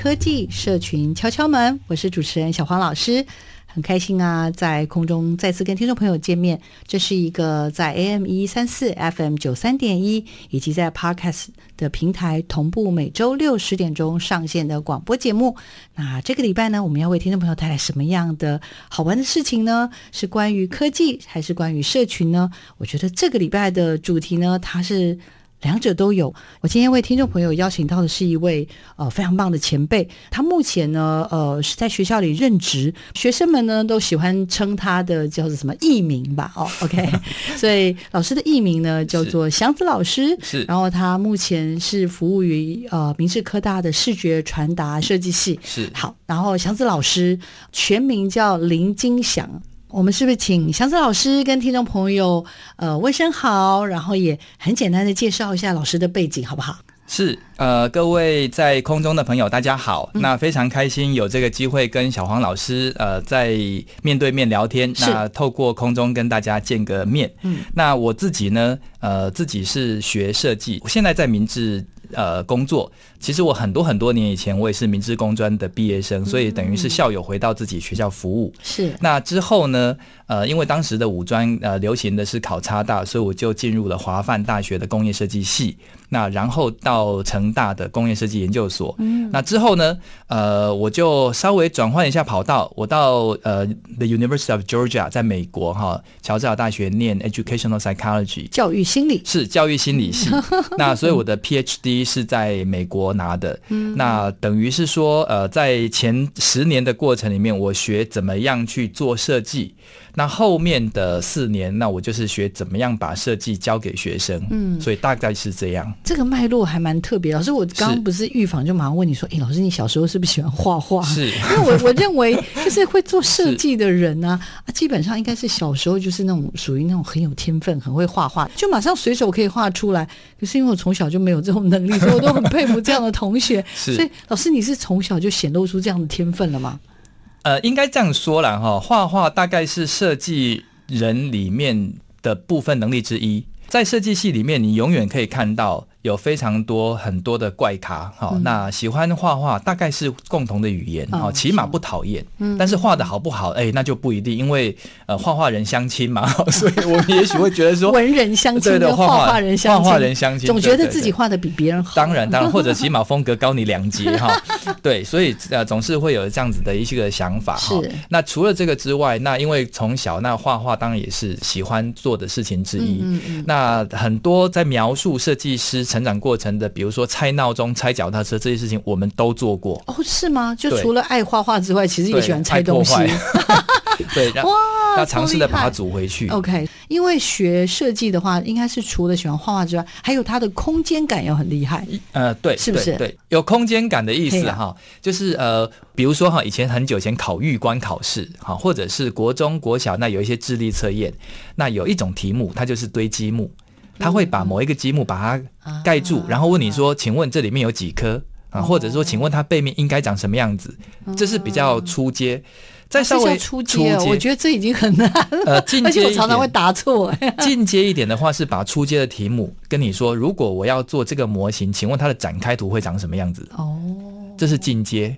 科技社群敲敲门，我是主持人小黄老师。很开心啊，在空中再次跟听众朋友见面。这是一个在 AM 一三四 FM 九三点一以及在 Podcast 的平台同步每周六十点钟上线的广播节目。那这个礼拜呢，我们要为听众朋友带来什么样的好玩的事情呢？是关于科技还是关于社群呢？我觉得这个礼拜的主题呢，它是。两者都有。我今天为听众朋友邀请到的是一位呃非常棒的前辈，他目前呢呃是在学校里任职，学生们呢都喜欢称他的叫做什么艺名吧？哦，OK，所以老师的艺名呢叫做祥子老师。是，然后他目前是服务于呃明治科大的视觉传达设计系。是，好，然后祥子老师全名叫林金祥。我们是不是请祥子老师跟听众朋友呃问声好，然后也很简单的介绍一下老师的背景，好不好？是，呃，各位在空中的朋友，大家好。嗯、那非常开心有这个机会跟小黄老师呃在面对面聊天，那透过空中跟大家见个面。嗯，那我自己呢，呃，自己是学设计，我现在在明治呃工作。其实我很多很多年以前，我也是明治工专的毕业生，所以等于是校友回到自己学校服务。是。那之后呢，呃，因为当时的五专呃流行的是考差大，所以我就进入了华范大学的工业设计系。那然后到成大的工业设计研究所。嗯。那之后呢，呃，我就稍微转换一下跑道，我到呃 The University of Georgia，在美国哈乔治亚大学念 Educational Psychology，教育心理。是教育心理系。那所以我的 PhD 是在美国。拿的，那等于是说，呃，在前十年的过程里面，我学怎么样去做设计。那后面的四年，那我就是学怎么样把设计交给学生，嗯，所以大概是这样。这个脉络还蛮特别。老师，我刚刚不是预防就马上问你说，哎，老师，你小时候是不是喜欢画画？是，因为我我认为 就是会做设计的人呢、啊，啊，基本上应该是小时候就是那种属于那种很有天分、很会画画，就马上随手可以画出来。可是因为我从小就没有这种能力，所以我都很佩服这样的同学。是，所以老师，你是从小就显露出这样的天分了吗？呃，应该这样说啦，哈，画画大概是设计人里面的部分能力之一，在设计系里面，你永远可以看到。有非常多很多的怪咖，好、嗯，那喜欢画画大概是共同的语言，好、嗯，起码不讨厌。嗯，但是画的好不好，哎、欸，那就不一定，因为呃，画画人相亲嘛，所以我们也许会觉得说，文人相亲，对画画人相亲，画画人相亲，总觉得自己画的比别人好。当然，当然，或者起码风格高你两截哈。对，所以呃，总是会有这样子的一些个想法哈。那除了这个之外，那因为从小那画画当然也是喜欢做的事情之一。那很多在描述设计师成长过程的，比如说拆闹钟、拆脚踏车这些事情，我们都做过。哦，是吗？就除了爱画画之外，其实也喜欢拆东西。对，哇，要尝试的把它组回去。OK，因为学设计的话，应该是除了喜欢画画之外，还有它的空间感要很厉害。呃，对，是不是？对，对，有空间感的意思哈，就是呃，比如说哈，以前很久以前考预官考试哈，或者是国中国小那有一些智力测验，那有一种题目，它就是堆积木。他会把某一个积木把它盖住，然后问你说：“请问这里面有几颗啊？”或者说：“请问它背面应该长什么样子？”这是比较初阶。再稍微初阶，我觉得这已经很难了。呃，进阶我常常会答错。进阶一点的话，是把初阶的题目跟你说：“如果我要做这个模型，请问它的展开图会长什么样子？”哦，这是进阶。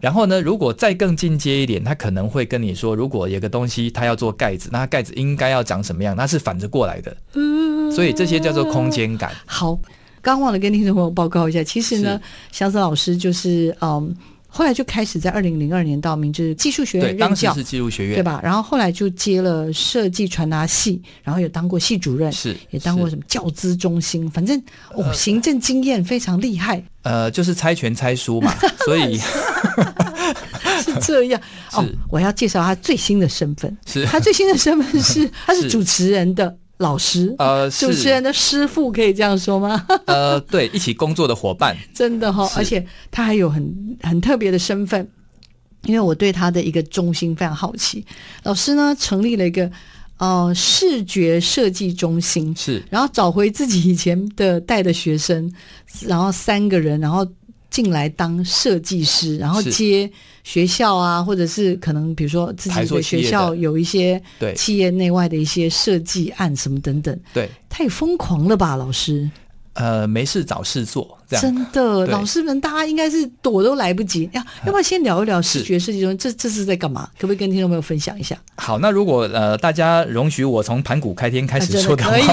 然后呢，如果再更进阶一点，他可能会跟你说，如果有个东西他要做盖子，那它盖子应该要长什么样？那是反着过来的。嗯，所以这些叫做空间感。好。刚忘了跟听众朋友报告一下，其实呢，祥子老师就是嗯。后来就开始在二零零二年到明治技术学院任教，当时是技术学院，对吧？然后后来就接了设计传达系，然后有当过系主任，是也当过什么教资中心，反正哦，行政经验非常厉害。呃，就是猜拳猜输嘛，所以是这样。哦，我要介绍他最新的身份，是他最新的身份是 他是主持人的。老师，呃，主持人的师傅可以这样说吗？呃，对，一起工作的伙伴，真的哈、哦，而且他还有很很特别的身份，因为我对他的一个中心非常好奇。老师呢，成立了一个呃视觉设计中心，是，然后找回自己以前的带的学生，然后三个人，然后。进来当设计师，然后接学校啊，或者是可能比如说自己的学校有一些企业内外的一些设计案什么等等，对，太疯狂了吧，老师？呃，没事找事做，这样真的，老师们大家应该是躲都来不及。要要不要先聊一聊视觉设计中心？这这是在干嘛？可不可以跟听众朋友分享一下？好，那如果呃大家容许我从盘古开天开始说的话，可以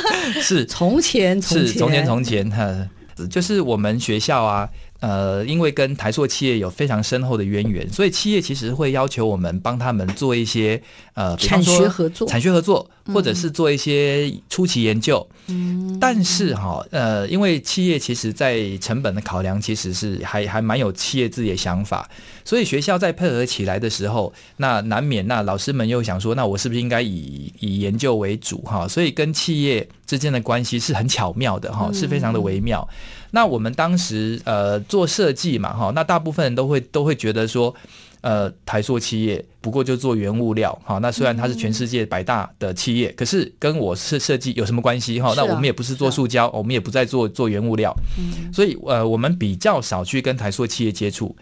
是从前从前是从前从前哈。就是我们学校啊，呃，因为跟台塑企业有非常深厚的渊源，所以企业其实会要求我们帮他们做一些呃，比方说产学合作、产学合作，或者是做一些初期研究。嗯，但是哈，呃，因为企业其实在成本的考量，其实是还还蛮有企业自己的想法，所以学校在配合起来的时候，那难免那老师们又想说，那我是不是应该以以研究为主哈？所以跟企业之间的关系是很巧妙的哈，是非常的微妙。那我们当时呃做设计嘛哈，那大部分人都会都会觉得说，呃台塑企业不过就做原物料哈，那虽然它是全世界百大的企业，可是跟我是设计有什么关系哈？那我们也不是做塑胶，我们也不再做做原物料，嗯所以呃我们比较少去跟台塑企业接触。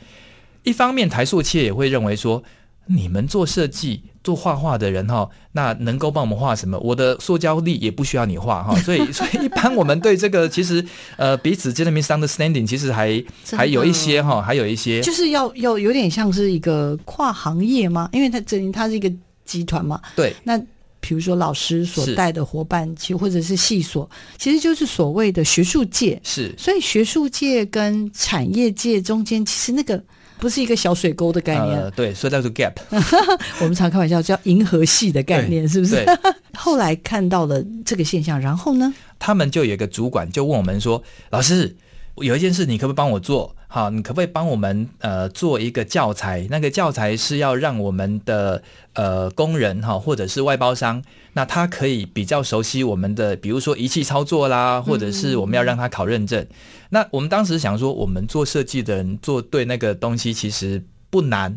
一方面台塑企业也会认为说，你们做设计。做画画的人哈，那能够帮我们画什么？我的塑胶力也不需要你画哈，所以 所以一般我们对这个其实呃彼此间的 misunderstanding 其实还还有一些哈，还有一些就是要要有点像是一个跨行业吗？因为它整它是一个集团嘛。对。那比如说老师所带的伙伴，其或者是系所，其实就是所谓的学术界。是。所以学术界跟产业界中间，其实那个。不是一个小水沟的概念，呃、对，所以叫做 gap。我们常开玩笑叫银河系的概念，是不是？后来看到了这个现象，然后呢，他们就有一个主管就问我们说：“老师，有一件事，你可不可以帮我做？好，你可不可以帮我们呃做一个教材？那个教材是要让我们的呃工人哈，或者是外包商，那他可以比较熟悉我们的，比如说仪器操作啦，或者是我们要让他考认证。嗯”那我们当时想说，我们做设计的人做对那个东西其实不难，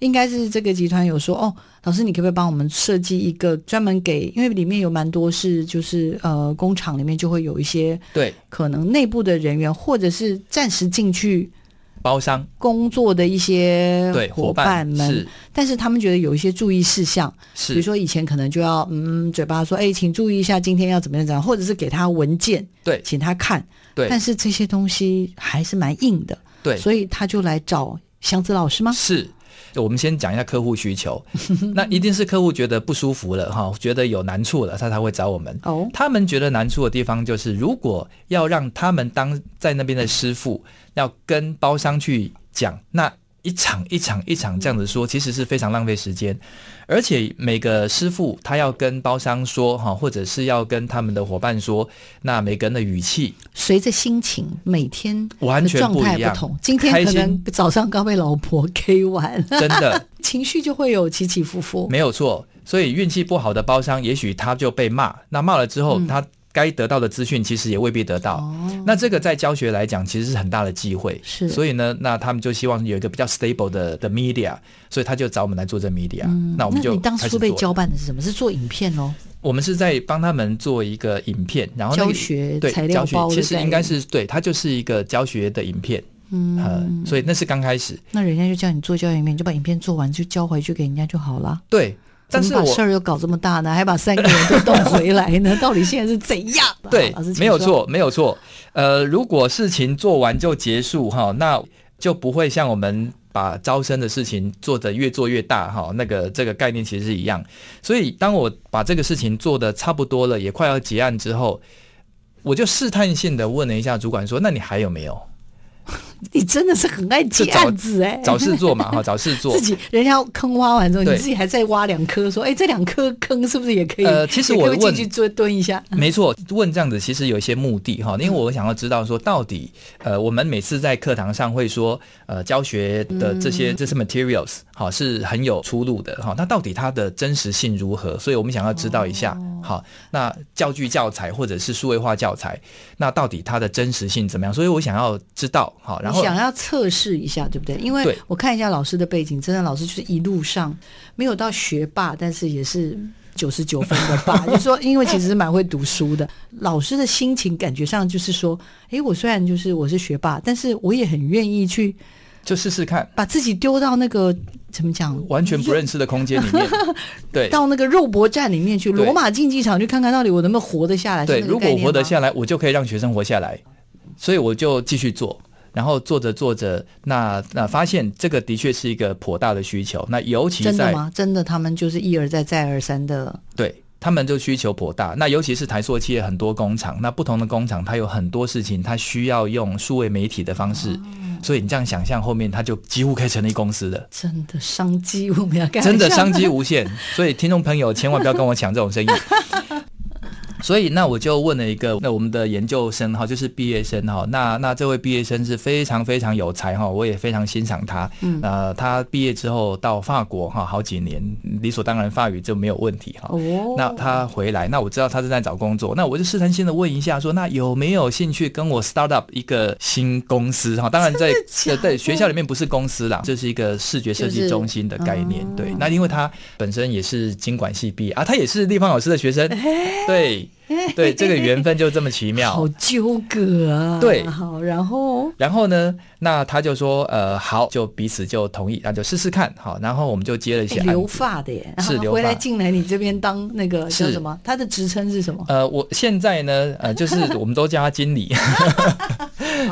应该是这个集团有说哦，老师你可不可以帮我们设计一个专门给，因为里面有蛮多是就是呃工厂里面就会有一些对。可能内部的人员或者是暂时进去包商工作的一些对伙伴们，是，但是他们觉得有一些注意事项，是。比如说以前可能就要嗯嘴巴说哎，请注意一下今天要怎么样怎样，或者是给他文件对，请他看。对，但是这些东西还是蛮硬的，对，所以他就来找祥子老师吗？是，我们先讲一下客户需求，那一定是客户觉得不舒服了哈，觉得有难处了，他才会找我们。哦，他们觉得难处的地方就是，如果要让他们当在那边的师傅，要跟包商去讲，那。一场一场一场这样子说，其实是非常浪费时间，而且每个师傅他要跟包商说哈，或者是要跟他们的伙伴说，那每个人的语气随着心情，每天完全不一样。不同，今天可能早上刚被老婆 K 完，真的 情绪就会有起起伏伏。没有错，所以运气不好的包商，也许他就被骂，那骂了之后他。嗯该得到的资讯其实也未必得到，哦，那这个在教学来讲其实是很大的机会，是，所以呢，那他们就希望有一个比较 stable 的的 media，所以他就找我们来做这 media，嗯。那我们就，那你当初被交办的是什么？是做影片哦？我们是在帮他们做一个影片，然后，那个，教学对材料包教学其实应该是对，它就是一个教学的影片，嗯，呃，所以那是刚开始。那人家就叫你做教学影片，就把影片做完就交回去给人家就好了。对。但是把事儿又搞这么大呢，还把三个人都 弄回来呢？到底现在是怎样？对，没有错，没有错。呃，如果事情做完就结束哈，那就不会像我们把招生的事情做得越做越大哈。那个这个概念其实是一样。所以当我把这个事情做得差不多了，也快要结案之后，我就试探性的问了一下主管说：“那你还有没有？”你真的是很爱接案子哎，找事做嘛哈，找事做。自己人家坑挖完之后，你自己还在挖两颗，说哎，这两颗坑是不是也可以？呃，其实我问去蹲蹲一下，没错，问这样子其实有一些目的哈，因为我想要知道说到底，呃，我们每次在课堂上会说，呃，教学的这些这些 materials 好是很有出路的哈，那到底它的真实性如何？所以我们想要知道一下，好，那教具教材或者是数位化教材，那到底它的真实性怎么样？所以我想要知道，好，然后。想要测试一下，对不对？因为我看一下老师的背景，真的老师就是一路上没有到学霸，但是也是九十九分的霸。就是说，因为其实是蛮会读书的，老师的心情感觉上就是说，哎，我虽然就是我是学霸，但是我也很愿意去就试试看，把自己丢到那个怎么讲完全不认识的空间里面，对，到那个肉搏战里面去，罗马竞技场去看看到底我能不能活得下来。对，如果我活得下来，我就可以让学生活下来，所以我就继续做。然后做着做着，那那发现这个的确是一个颇大的需求。那尤其在真的吗？真的，他们就是一而再再而三的。对，他们就需求颇大。那尤其是台塑企业很多工厂，那不同的工厂它有很多事情，它需要用数位媒体的方式。嗯、所以你这样想象，后面它就几乎可以成立公司了。真的商机，我们要干。真的商机无限。所以听众朋友千万不要跟我抢这种生意。所以，那我就问了一个，那我们的研究生哈，就是毕业生哈，那那这位毕业生是非常非常有才哈，我也非常欣赏他。嗯，呃，他毕业之后到法国哈，好几年，理所当然法语就没有问题哈。哦，那他回来，那我知道他正在找工作，那我就试探性的问一下，说那有没有兴趣跟我 start up 一个新公司哈？当然在在学校里面不是公司啦，这是一个视觉设计中心的概念。对，那因为他本身也是经管系毕业啊，他也是立方老师的学生，对。对，这个缘分就这么奇妙，好纠葛啊！对，好，然后，然后呢？那他就说，呃，好，就彼此就同意，那就试试看，好，然后我们就接了一些留发的耶，是 留发回来进来你这边当那个叫什么？他的职称是什么？呃，我现在呢，呃，就是 我们都叫他经理，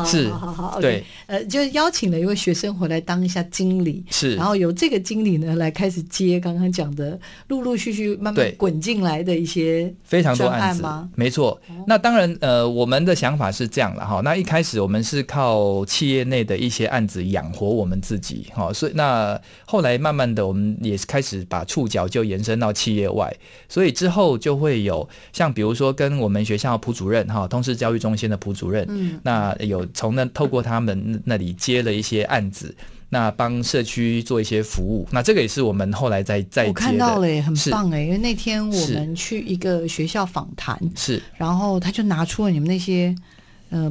是，好好好，对，呃，就邀请了一位学生回来当一下经理，是，然后由这个经理呢来开始接刚刚讲的陆陆续续慢慢滚进来的一些非常多案子吗？没错，那当然，呃，我们的想法是这样了哈，那一开始我们是靠企业内。的一些案子养活我们自己，哈，所以那后来慢慢的，我们也开始把触角就延伸到企业外，所以之后就会有像比如说跟我们学校普主任哈，通识教育中心的普主任，嗯，那有从那透过他们那里接了一些案子，那帮社区做一些服务，那这个也是我们后来在在我看到了，很棒哎，因为那天我们去一个学校访谈，是，然后他就拿出了你们那些。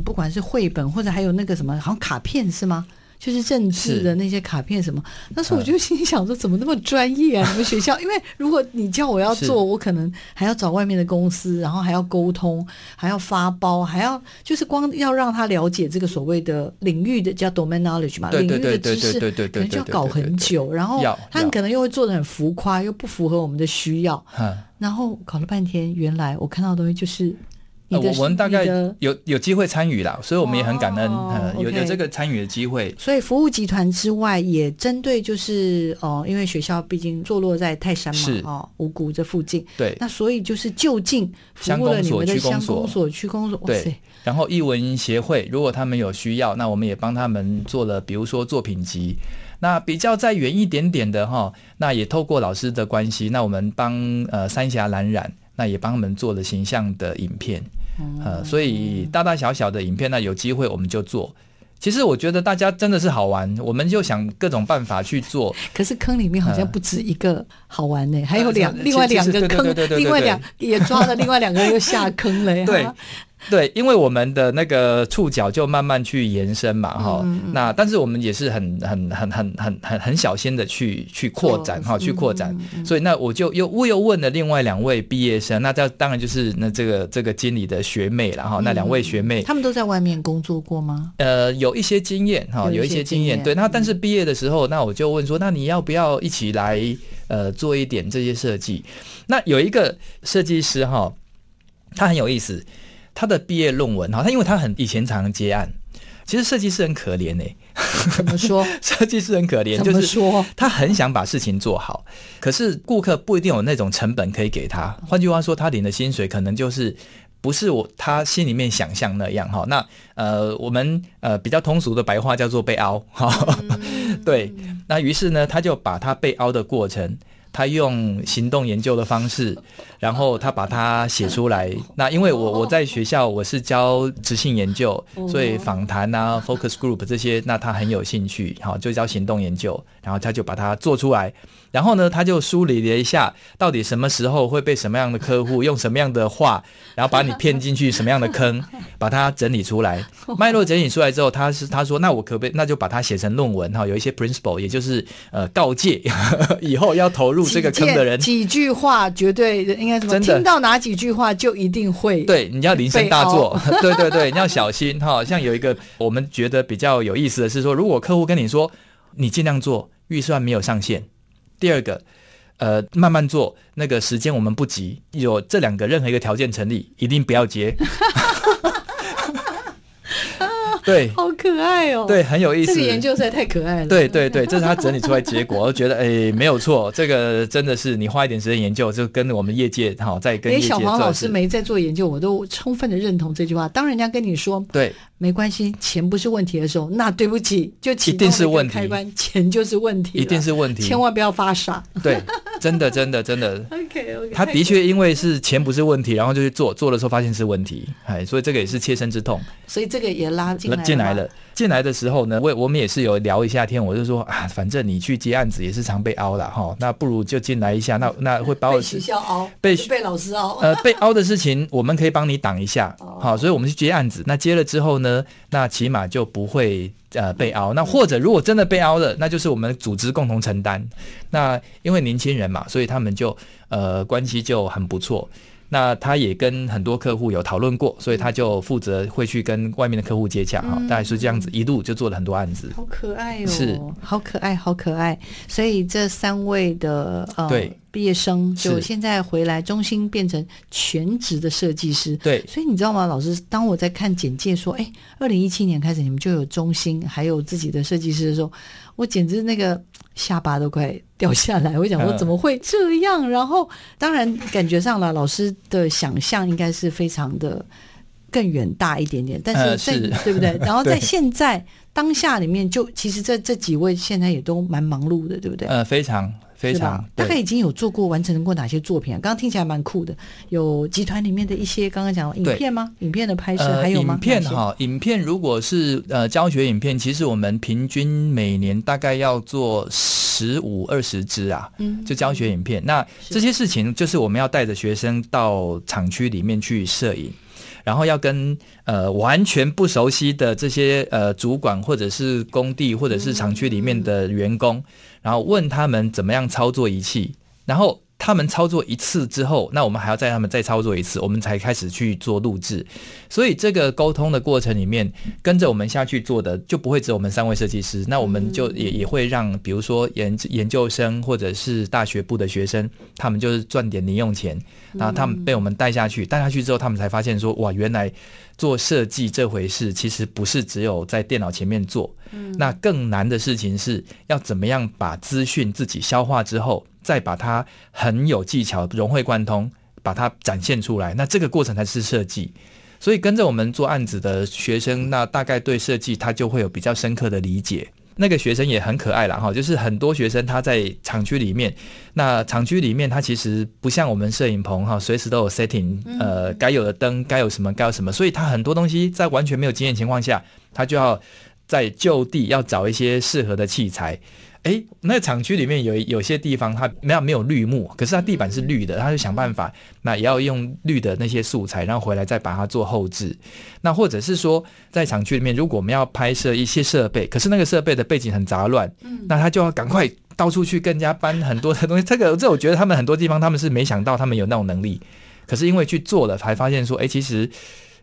不管是绘本或者还有那个什么，好像卡片是吗？就是政治的那些卡片什么。但是我就心想说，怎么那么专业啊？你们学校，因为如果你叫我要做，我可能还要找外面的公司，然后还要沟通，还要发包，还要就是光要让他了解这个所谓的领域的叫 domain knowledge 嘛，领域的知识，可能就要搞很久。然后他可能又会做的很浮夸，又不符合我们的需要。然后搞了半天，原来我看到的东西就是。呃，我们大概有有机会参与啦，所以我们也很感恩，呃，有有这个参与的机会。所以服务集团之外，也针对就是哦，因为学校毕竟坐落在泰山嘛，哦，五谷这附近，对，那所以就是就近服务了你们的乡公所、区公所，对。然后艺文协会，如果他们有需要，那我们也帮他们做了，比如说作品集。那比较再远一点点的哈，那也透过老师的关系，那我们帮呃三峡蓝染，那也帮他们做了形象的影片。呃，所以大大小小的影片，呢有机会我们就做。其实我觉得大家真的是好玩，我们就想各种办法去做。可是坑里面好像不止一个好玩呢，还有两另外两个坑，另外两也抓了另外两个人又下坑了呀。对。对，因为我们的那个触角就慢慢去延伸嘛，哈、嗯，那但是我们也是很很很很很很很小心的去去扩展哈，去扩展，嗯、所以那我就又我又问了另外两位毕业生，那这当然就是那这个这个经理的学妹了哈，那两位学妹，他们都在外面工作过吗？呃，有一些经验哈，有一些经验，对，那但是毕业的时候，那我就问说，那你要不要一起来呃做一点这些设计？那有一个设计师哈，他很有意思。他的毕业论文哈，他因为他很以前常常接案，其实设计师很可怜呢。怎么说？设计师很可怜，就是说他很想把事情做好，可是顾客不一定有那种成本可以给他。换句话说，他领的薪水可能就是不是我他心里面想象那样哈。那呃，我们呃比较通俗的白话叫做被凹哈。嗯、对，那于是呢，他就把他被凹的过程。他用行动研究的方式，然后他把它写出来。那因为我我在学校我是教执行研究，所以访谈啊、focus group 这些，那他很有兴趣，好，就教行动研究。然后他就把它做出来。然后呢，他就梳理了一下，到底什么时候会被什么样的客户用什么样的话，然后把你骗进去什么样的坑，把它整理出来。脉络整理出来之后，他是他说，那我可不可以，那就把它写成论文哈，有一些 principle，也就是呃告诫 以后要投入这个坑的人几，几句话绝对应该怎么？听到哪几句话就一定会对，你要铃声大作，对对对，你要小心哈。像有一个我们觉得比较有意思的是说，如果客户跟你说，你尽量做，预算没有上限。第二个，呃，慢慢做，那个时间我们不急，有这两个任何一个条件成立，一定不要接。对，好可爱哦！对，很有意思。这个研究实在太可爱了。对对对，这是他整理出来结果，我觉得哎，没有错，这个真的是你花一点时间研究，就跟我们业界好，在跟业界。小黄老师没在做研究，我都充分的认同这句话。当人家跟你说对，没关系，钱不是问题的时候，那对不起，就一定是问题开关，钱就是问题，一定是问题，千万不要发傻。对，真的真的真的。OK OK。他的确因为是钱不是问题，然后就去做，做的时候发现是问题，哎，所以这个也是切身之痛。所以这个也拉进。进来了，进来的时候呢，我我们也是有聊一下天，我就说啊，反正你去接案子也是常被凹了哈，那不如就进来一下，那那会把我取消凹，被被老师凹，呃，被凹的事情我们可以帮你挡一下，好，所以我们去接案子，那接了之后呢，那起码就不会呃被凹，那或者如果真的被凹了，那就是我们组织共同承担，那因为年轻人嘛，所以他们就呃关系就很不错。那他也跟很多客户有讨论过，所以他就负责会去跟外面的客户接洽哈，大概是这样子，一路就做了很多案子。好可爱哦，是，好可爱，好可爱。所以这三位的呃对毕业生，就现在回来，中心变成全职的设计师。对，所以你知道吗，老师？当我在看简介说，哎，二零一七年开始你们就有中心，还有自己的设计师的时候，我简直那个。下巴都快掉下来，我想说怎么会这样？然后当然感觉上了，老师的想象应该是非常的更远大一点点，但是在、呃、是对不对？然后在现在当下里面，就其实这这几位现在也都蛮忙碌的，对不对？呃，非常。非常大概已经有做过完成过哪些作品啊？刚刚听起来蛮酷的，有集团里面的一些刚刚讲影片吗？影片的拍摄、呃、还有吗？影片哈，影片如果是呃教学影片，其实我们平均每年大概要做十五二十支啊，嗯，就教学影片。那这些事情就是我们要带着学生到厂区里面去摄影。然后要跟呃完全不熟悉的这些呃主管或者是工地或者是厂区里面的员工，然后问他们怎么样操作仪器，然后。他们操作一次之后，那我们还要再他们再操作一次，我们才开始去做录制。所以这个沟通的过程里面，跟着我们下去做的就不会只有我们三位设计师，那我们就也也会让，比如说研研究生或者是大学部的学生，他们就是赚点零用钱，然后他们被我们带下去，带下去之后，他们才发现说，哇，原来做设计这回事，其实不是只有在电脑前面做，那更难的事情是要怎么样把资讯自己消化之后。再把它很有技巧融会贯通，把它展现出来，那这个过程才是设计。所以跟着我们做案子的学生，那大概对设计他就会有比较深刻的理解。那个学生也很可爱啦哈，就是很多学生他在厂区里面，那厂区里面他其实不像我们摄影棚哈，随时都有 setting，呃，该有的灯该有什么该有什么，所以他很多东西在完全没有经验情况下，他就要在就地要找一些适合的器材。哎，那厂区里面有有些地方它没有没有绿幕，可是它地板是绿的，他就想办法，那也要用绿的那些素材，然后回来再把它做后置。那或者是说，在厂区里面，如果我们要拍摄一些设备，可是那个设备的背景很杂乱，那他就要赶快到处去跟人家搬 很多的东西。这个这我觉得他们很多地方他们是没想到他们有那种能力，可是因为去做了，才发现说，哎，其实。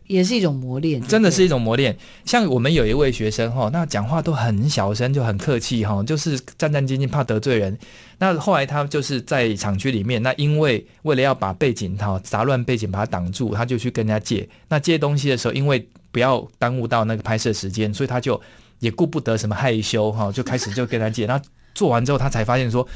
也是一种磨练，真的是一种磨练。像我们有一位学生哈，那讲话都很小声，就很客气哈，就是战战兢兢，怕得罪人。那后来他就是在厂区里面，那因为为了要把背景哈杂乱背景把它挡住，他就去跟人家借。那借东西的时候，因为不要耽误到那个拍摄时间，所以他就也顾不得什么害羞哈，就开始就跟他借。那做完之后，他才发现说，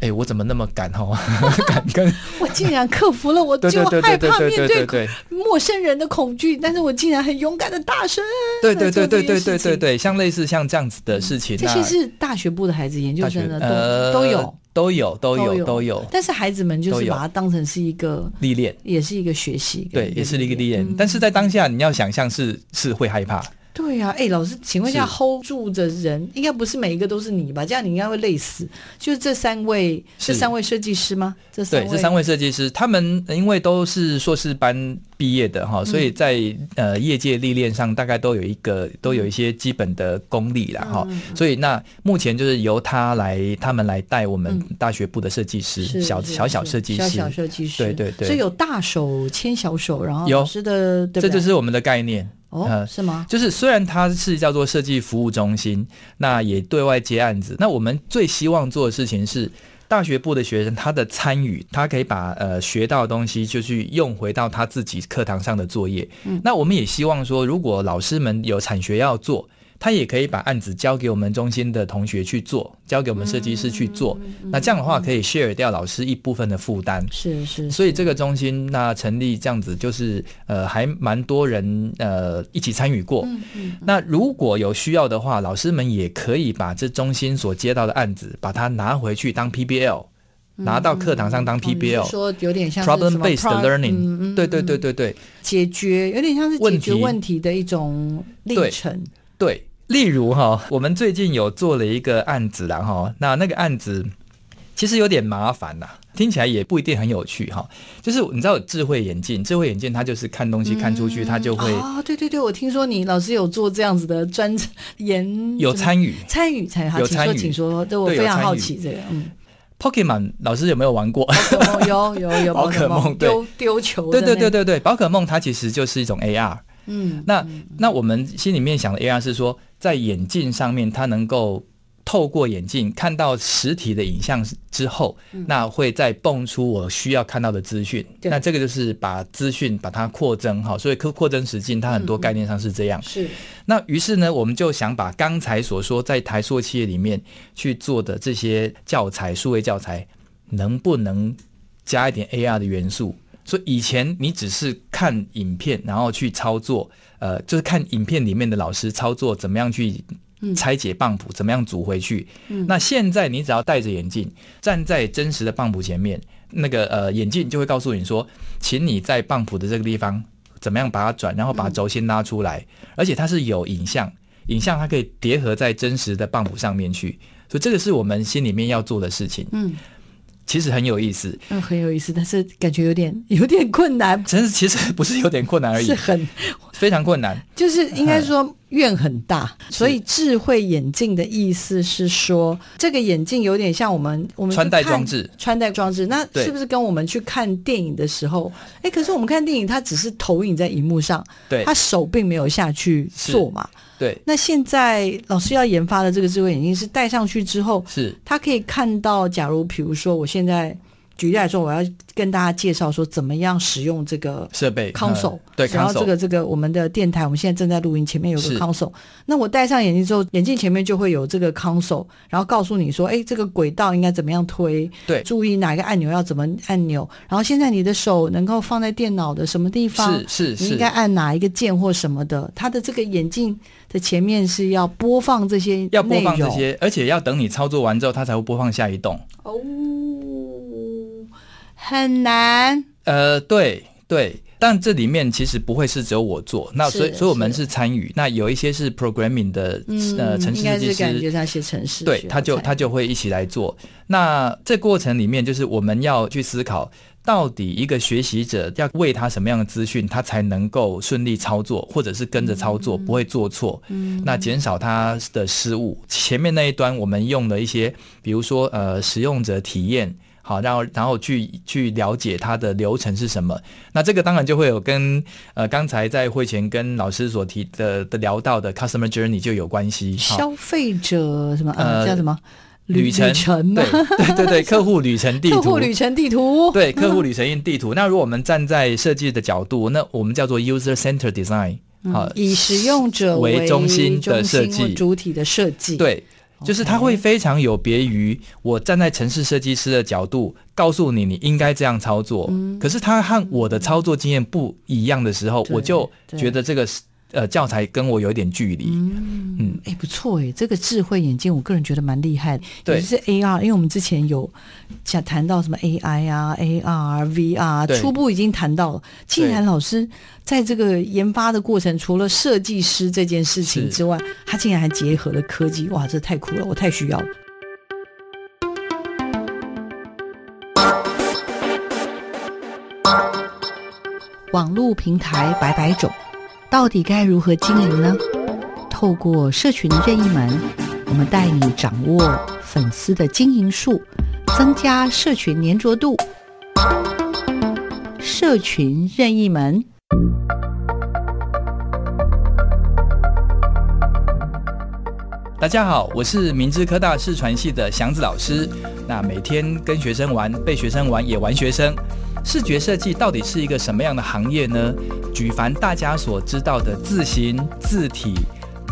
哎，我怎么那么敢哦，敢跟 我竟然克服了我 就害怕面对陌生人的恐惧，但是我竟然很勇敢的大声，对对对对对对对对，像类似像这样子的事情，这些是大学部的孩子、研究生的都都有。都有都有都有，但是孩子们就是把它当成是一个历练，也是一个学习，对，也是一个历练。但是在当下，你要想象是是会害怕。对呀，哎，老师，请问一下，hold 住的人应该不是每一个都是你吧？这样你应该会累死。就是这三位，是三位设计师吗？这三位，对，这三位设计师，他们因为都是硕士班毕业的哈，所以在呃业界历练上，大概都有一个都有一些基本的功力了哈。所以那目前就是由他来，他们来带我们大学部的设计师，小小小设计师，小小设计师，对对对。所以有大手牵小手，然后老师的，这就是我们的概念。哦，是吗？就是虽然它是叫做设计服务中心，那也对外接案子。那我们最希望做的事情是，大学部的学生他的参与，他可以把呃学到的东西就去用回到他自己课堂上的作业。嗯，那我们也希望说，如果老师们有产学要做。他也可以把案子交给我们中心的同学去做，交给我们设计师去做。嗯、那这样的话，可以 share 掉老师一部分的负担。是是，是。所以这个中心那成立这样子，就是呃，还蛮多人呃一起参与过。嗯嗯。那如果有需要的话，老师们也可以把这中心所接到的案子，把它拿回去当 PBL，拿到课堂上当 PBL。嗯、说有点像 problem based learning。嗯嗯。对对对对对。解决有点像是解决问题的一种历程。对。例如哈，我们最近有做了一个案子啦哈，那那个案子其实有点麻烦呐，听起来也不一定很有趣哈。就是你知道智慧眼镜，智慧眼镜它就是看东西看出去，它就会哦，对对对，我听说你老师有做这样子的专 研，有参与参与参与，有参与，请说，对我非常好奇这个。嗯，Pokemon 老师有没有玩过？有有有，宝可梦丢丢球，对对对对对，宝可梦它其实就是一种 AR。嗯，那那我们心里面想的 AR 是说。在眼镜上面，它能够透过眼镜看到实体的影像之后，嗯、那会再蹦出我需要看到的资讯。对那这个就是把资讯把它扩增哈，所以扩扩增实境，它很多概念上是这样。嗯、是。那于是呢，我们就想把刚才所说在台塑企业里面去做的这些教材、数位教材，能不能加一点 AR 的元素？所以以前你只是看影片，然后去操作。呃，就是看影片里面的老师操作怎么样去拆解棒谱，嗯、怎么样组回去。嗯、那现在你只要戴着眼镜，站在真实的棒谱前面，那个呃眼镜就会告诉你说，请你在棒谱的这个地方怎么样把它转，然后把轴心拉出来，嗯、而且它是有影像，影像它可以叠合在真实的棒谱上面去。所以这个是我们心里面要做的事情。嗯。其实很有意思，嗯，很有意思，但是感觉有点 有点困难。真是，其实不是有点困难而已，是很非常困难。就是应该说愿很大，嗯、所以智慧眼镜的意思是说，是这个眼镜有点像我们我们穿戴装置，穿戴装置。那是不是跟我们去看电影的时候？哎，可是我们看电影，它只是投影在荧幕上，对，他手并没有下去做嘛。对，那现在老师要研发的这个智慧眼镜是戴上去之后，是它可以看到，假如比如说我现在。举例来说，我要跟大家介绍说怎么样使用这个设备 console，对，然后这个这个我们的电台，我们现在正在录音，前面有个 console。那我戴上眼镜之后，眼镜前面就会有这个 console，然后告诉你说，哎，这个轨道应该怎么样推？对，注意哪个按钮要怎么按钮。然后现在你的手能够放在电脑的什么地方？是是，你应该按哪一个键或什么的？它的这个眼镜的前面是要播放这些，要播放这些，而且要等你操作完之后，它才会播放下一栋。哦。很难，呃，对对，但这里面其实不会是只有我做，那所以所以我们是参与，那有一些是 programming 的，嗯、呃，城市设计师，感觉他写程式，对，他就他就会一起来做。那这过程里面，就是我们要去思考，到底一个学习者要为他什么样的资讯，他才能够顺利操作，或者是跟着操作，不会做错，嗯，那减少他的失误。前面那一端，我们用了一些，比如说呃，使用者体验。好，然后然后去去了解它的流程是什么。那这个当然就会有跟呃刚才在会前跟老师所提的的聊到的 customer journey 就有关系。消费者什么呃叫什么旅程？对对对对，客户旅程地图。客户旅程地图。对，客户旅程地图。那如果我们站在设计的角度，那我们叫做 user center design。好，以使用者为中心的设计，主体的设计。对。就是它会非常有别于我站在城市设计师的角度告诉你你应该这样操作，嗯、可是它和我的操作经验不一样的时候，我就觉得这个是。呃，教材跟我有一点距离。嗯嗯，哎、欸，不错哎，这个智慧眼镜，我个人觉得蛮厉害的。对，是 AR，因为我们之前有讲谈到什么 AI 啊、AR、VR，初步已经谈到了。竟然老师在这个研发的过程，除了设计师这件事情之外，他竟然还结合了科技，哇，这太酷了，我太需要了。网络平台百百种。到底该如何经营呢？透过社群任意门，我们带你掌握粉丝的经营术，增加社群粘着度。社群任意门。大家好，我是明治科大视传系的祥子老师。那每天跟学生玩，被学生玩，也玩学生。视觉设计到底是一个什么样的行业呢？举凡大家所知道的字型、字体、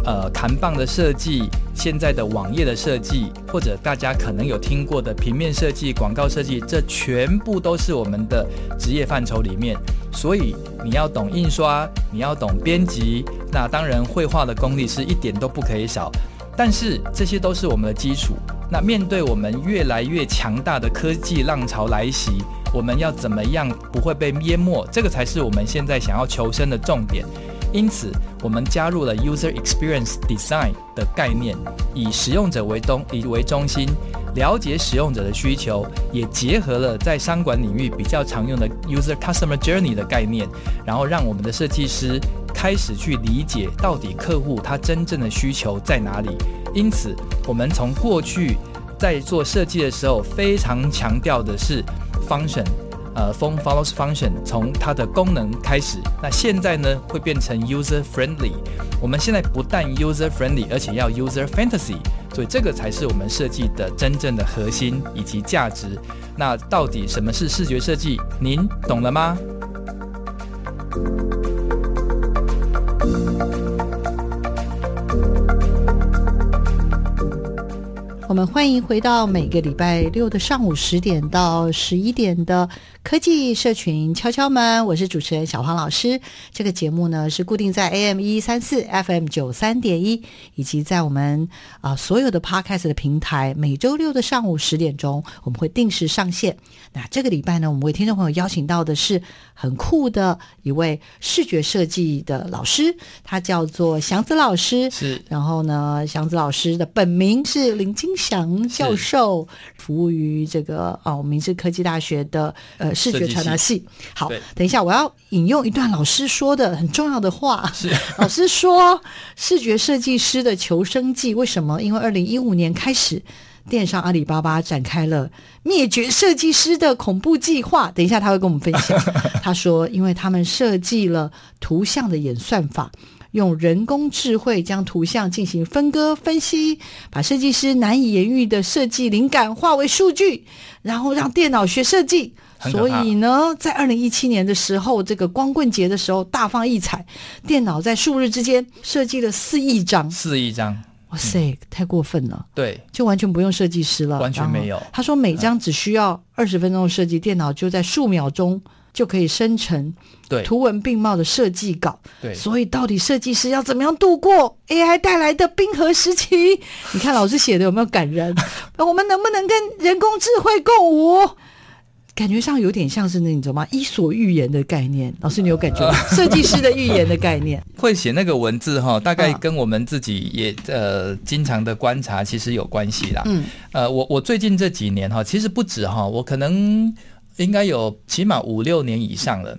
呃，弹棒的设计，现在的网页的设计，或者大家可能有听过的平面设计、广告设计，这全部都是我们的职业范畴里面。所以你要懂印刷，你要懂编辑，那当然绘画的功力是一点都不可以少。但是这些都是我们的基础。那面对我们越来越强大的科技浪潮来袭，我们要怎么样不会被淹没？这个才是我们现在想要求生的重点。因此，我们加入了 User Experience Design 的概念，以使用者为中以为中心，了解使用者的需求，也结合了在商管领域比较常用的 User Customer Journey 的概念，然后让我们的设计师开始去理解到底客户他真正的需求在哪里。因此，我们从过去在做设计的时候，非常强调的是 function，呃，form follows function，从它的功能开始。那现在呢，会变成 user friendly。我们现在不但 user friendly，而且要 user fantasy。所以这个才是我们设计的真正的核心以及价值。那到底什么是视觉设计？您懂了吗？我们欢迎回到每个礼拜六的上午十点到十一点的科技社群敲敲门，我是主持人小黄老师。这个节目呢是固定在 AM 一三四 FM 九三点一，以及在我们啊、呃、所有的 Podcast 的平台，每周六的上午十点钟我们会定时上线。那这个礼拜呢，我们为听众朋友邀请到的是很酷的一位视觉设计的老师，他叫做祥子老师。是，然后呢，祥子老师的本名是林金祥教授，服务于这个哦，明志科技大学的呃视觉传达系。好，等一下我要引用一段老师说的很重要的话。是，老师说，视觉设计师的求生计，为什么？因为二零一五年开始，电商阿里巴巴展开了灭绝设计师的恐怖计划。等一下他会跟我们分享。他说，因为他们设计了图像的演算法。用人工智慧将图像进行分割分析，把设计师难以言喻的设计灵感化为数据，然后让电脑学设计。所以呢，在二零一七年的时候，这个光棍节的时候大放异彩，电脑在数日之间设计了四亿张。四亿张，哇塞，嗯、太过分了。对，就完全不用设计师了，完全没有。他说每张只需要二十分钟的设计，电脑就在数秒钟。就可以生成对图文并茂的设计稿。对，所以到底设计师要怎么样度过 AI 带来的冰河时期？你看老师写的有没有感人？我们能不能跟人工智慧共舞？感觉上有点像是那你知道吗伊索寓言的概念。老师，你有感觉吗？设计师的寓言的概念，会写那个文字哈，大概跟我们自己也呃经常的观察其实有关系啦。嗯，呃，我我最近这几年哈，其实不止哈，我可能。应该有起码五六年以上了。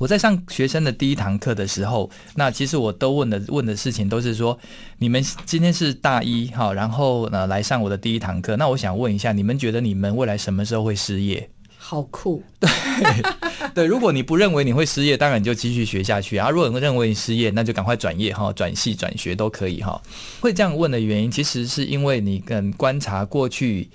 我在上学生的第一堂课的时候，那其实我都问的问的事情都是说，你们今天是大一哈，然后呢来上我的第一堂课，那我想问一下，你们觉得你们未来什么时候会失业？好酷。对对，如果你不认为你会失业，当然你就继续学下去啊。如果你认为你失业，那就赶快转业哈，转系转学都可以哈。会这样问的原因，其实是因为你跟观察过去，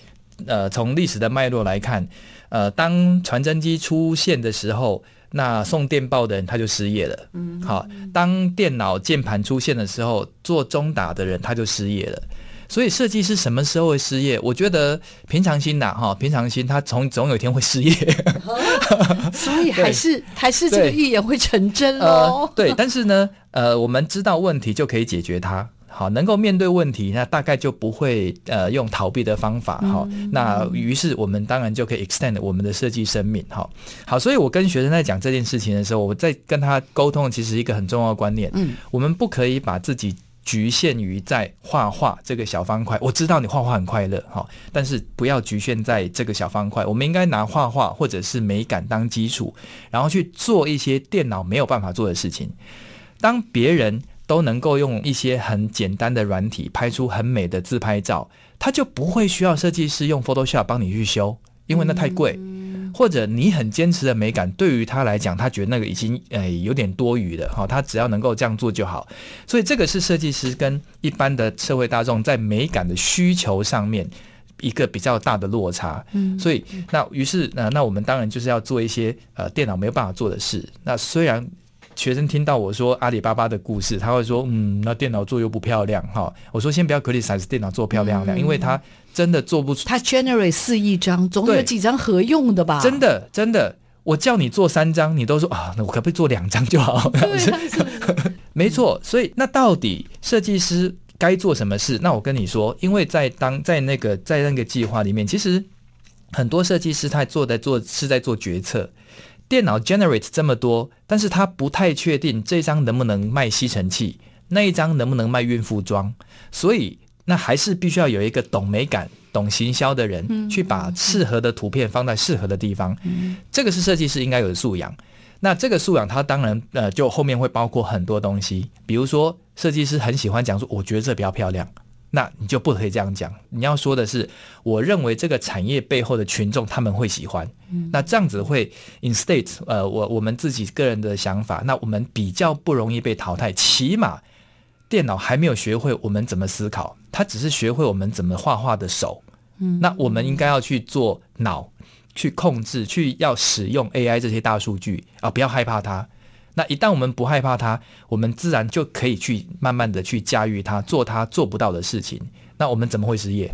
呃，从历史的脉络来看。呃，当传真机出现的时候，那送电报的人他就失业了。嗯，好，当电脑键盘出现的时候，做中打的人他就失业了。所以设计师什么时候会失业？我觉得平常心呐，哈，平常心，他从总有一天会失业。所以还是还是这个预言会成真喽、呃。对，但是呢，呃，我们知道问题就可以解决它。好，能够面对问题，那大概就不会呃用逃避的方法。好，那于是我们当然就可以 extend 我们的设计生命。哈，好，所以我跟学生在讲这件事情的时候，我在跟他沟通，其实一个很重要的观念，嗯，我们不可以把自己局限于在画画这个小方块。我知道你画画很快乐，哈，但是不要局限在这个小方块。我们应该拿画画或者是美感当基础，然后去做一些电脑没有办法做的事情。当别人都能够用一些很简单的软体拍出很美的自拍照，他就不会需要设计师用 Photoshop 帮你去修，因为那太贵。或者你很坚持的美感，对于他来讲，他觉得那个已经诶有点多余了哈，他只要能够这样做就好。所以这个是设计师跟一般的社会大众在美感的需求上面一个比较大的落差。嗯，所以那于是那那我们当然就是要做一些呃电脑没有办法做的事。那虽然。学生听到我说阿里巴巴的故事，他会说：“嗯，那电脑做又不漂亮，哈。”我说：“先不要 criticize 电脑做漂亮亮，嗯、因为它真的做不出。它 generate 四亿张，总有几张合用的吧？真的，真的，我叫你做三张，你都说啊，那我可不可以做两张就好？对 没错。所以，那到底设计师该做什么事？那我跟你说，因为在当在那个在那个计划里面，其实很多设计师他做在做是在做决策。电脑 generate 这么多，但是他不太确定这张能不能卖吸尘器，那一张能不能卖孕妇装，所以那还是必须要有一个懂美感、懂行销的人，去把适合的图片放在适合的地方。这个是设计师应该有的素养。那这个素养，它当然呃，就后面会包括很多东西，比如说设计师很喜欢讲说，我觉得这比较漂亮。那你就不可以这样讲，你要说的是，我认为这个产业背后的群众他们会喜欢，嗯、那这样子会 instate 呃，我我们自己个人的想法，那我们比较不容易被淘汰。起码电脑还没有学会我们怎么思考，它只是学会我们怎么画画的手。嗯，那我们应该要去做脑，去控制，去要使用 AI 这些大数据啊，不要害怕它。那一旦我们不害怕它，我们自然就可以去慢慢的去驾驭它，做它做不到的事情。那我们怎么会失业？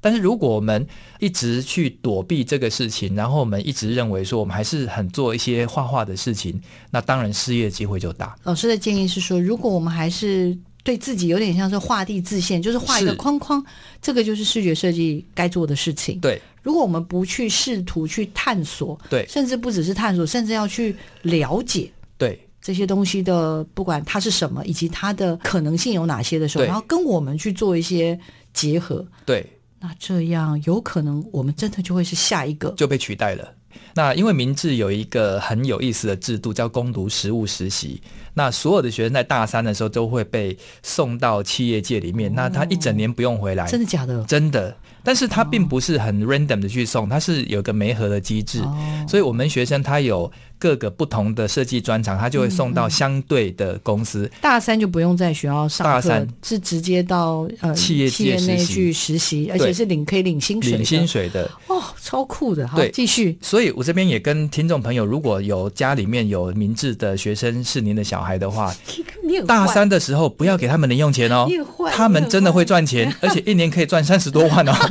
但是如果我们一直去躲避这个事情，然后我们一直认为说我们还是很做一些画画的事情，那当然失业机会就大。老师的建议是说，如果我们还是对自己有点像是画地自限，就是画一个框框，这个就是视觉设计该做的事情。对，如果我们不去试图去探索，对，甚至不只是探索，甚至要去了解。对这些东西的，不管它是什么，以及它的可能性有哪些的时候，然后跟我们去做一些结合，对，那这样有可能我们真的就会是下一个就被取代了。那因为明治有一个很有意思的制度，叫攻读实务实习。那所有的学生在大三的时候都会被送到企业界里面，哦、那他一整年不用回来，真的假的？真的。但是他并不是很 random 的去送，他是有个媒合的机制，哦、所以我们学生他有。各个不同的设计专长，他就会送到相对的公司。大三就不用在学校上课，大三是直接到呃企业企业内去实习，而且是领可以领薪水，领薪水的哦，超酷的。哈，对，继续。所以我这边也跟听众朋友，如果有家里面有明智的学生是您的小孩的话，大三的时候不要给他们零用钱哦，他们真的会赚钱，而且一年可以赚三十多万哦。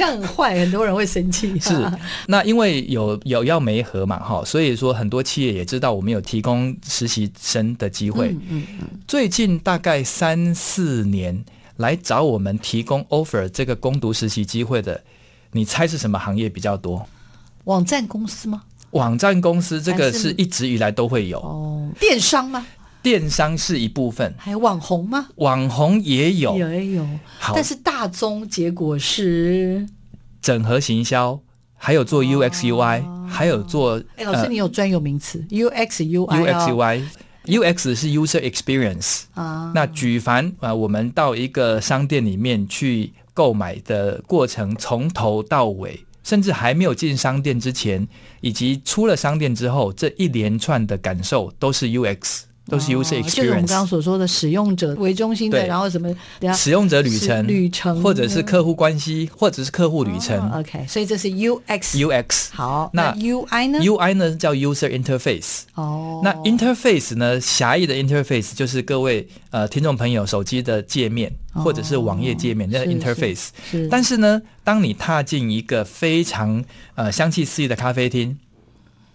你这样很坏，很多人会生气。是，那因为有有要媒合嘛，哈，所以说很多企业也知道我们有提供实习生的机会。嗯嗯嗯。最近大概三四年来找我们提供 offer 这个攻读实习机会的，你猜是什么行业比较多？网站公司吗？网站公司这个是一直以来都会有。哦，电商吗？电商是一部分，还有网红吗？网红也有，也有。好，但是大宗结果是整合行销，还有做 UX UI，哦，还有做。哎，老师，你有专有名词？UX UI，UX UI，UX 是 User Experience 啊。那举凡啊，我们到一个商店里面去购买的过程，从头到尾，甚至还没有进商店之前，以及出了商店之后，这一连串的感受都是 UX。都是 user experience，、哦、就是我们刚刚所说的使用者为中心的，然后什么使用者旅程、旅程，或者是客户关系，或者是客户旅程。哦、OK，所以这是 UX。UX 好，那 UI 呢？UI 呢叫 user interface。哦，那 interface 呢？狭义的 interface 就是各位呃听众朋友手机的界面，或者是网页界面，那、哦、interface。是，是，但是呢，当你踏进一个非常呃香气四溢的咖啡厅。